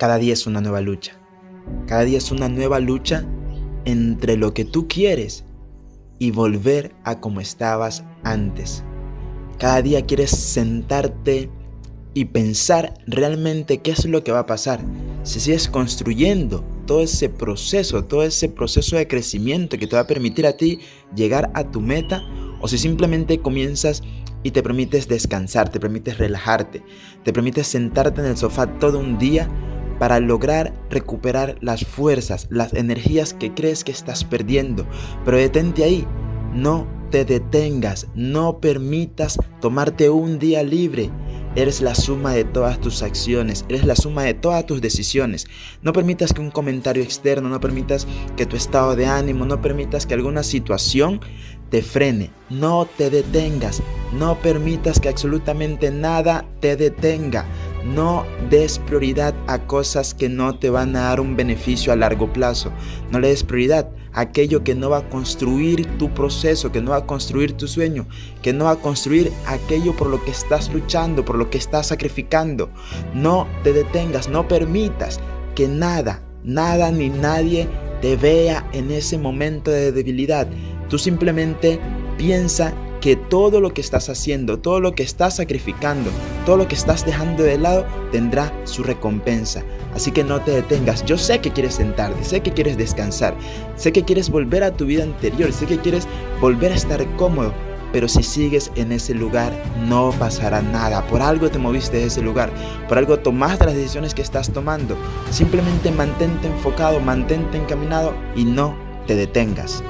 cada día es una nueva lucha. Cada día es una nueva lucha entre lo que tú quieres y volver a como estabas antes. Cada día quieres sentarte y pensar realmente qué es lo que va a pasar. Si sigues construyendo todo ese proceso, todo ese proceso de crecimiento que te va a permitir a ti llegar a tu meta, o si simplemente comienzas y te permites descansar, te permites relajarte, te permites sentarte en el sofá todo un día para lograr recuperar las fuerzas, las energías que crees que estás perdiendo. Pero detente ahí, no te detengas, no permitas tomarte un día libre. Eres la suma de todas tus acciones, eres la suma de todas tus decisiones. No permitas que un comentario externo, no permitas que tu estado de ánimo, no permitas que alguna situación te frene. No te detengas, no permitas que absolutamente nada te detenga. No des prioridad a cosas que no te van a dar un beneficio a largo plazo. No le des prioridad a aquello que no va a construir tu proceso, que no va a construir tu sueño, que no va a construir aquello por lo que estás luchando, por lo que estás sacrificando. No te detengas, no permitas que nada, nada ni nadie te vea en ese momento de debilidad. Tú simplemente piensa que todo lo que estás haciendo, todo lo que estás sacrificando, todo lo que estás dejando de lado tendrá su recompensa. Así que no te detengas. Yo sé que quieres sentarte, sé que quieres descansar, sé que quieres volver a tu vida anterior, sé que quieres volver a estar cómodo. Pero si sigues en ese lugar, no pasará nada. Por algo te moviste de ese lugar. Por algo tomaste las decisiones que estás tomando. Simplemente mantente enfocado, mantente encaminado y no te detengas.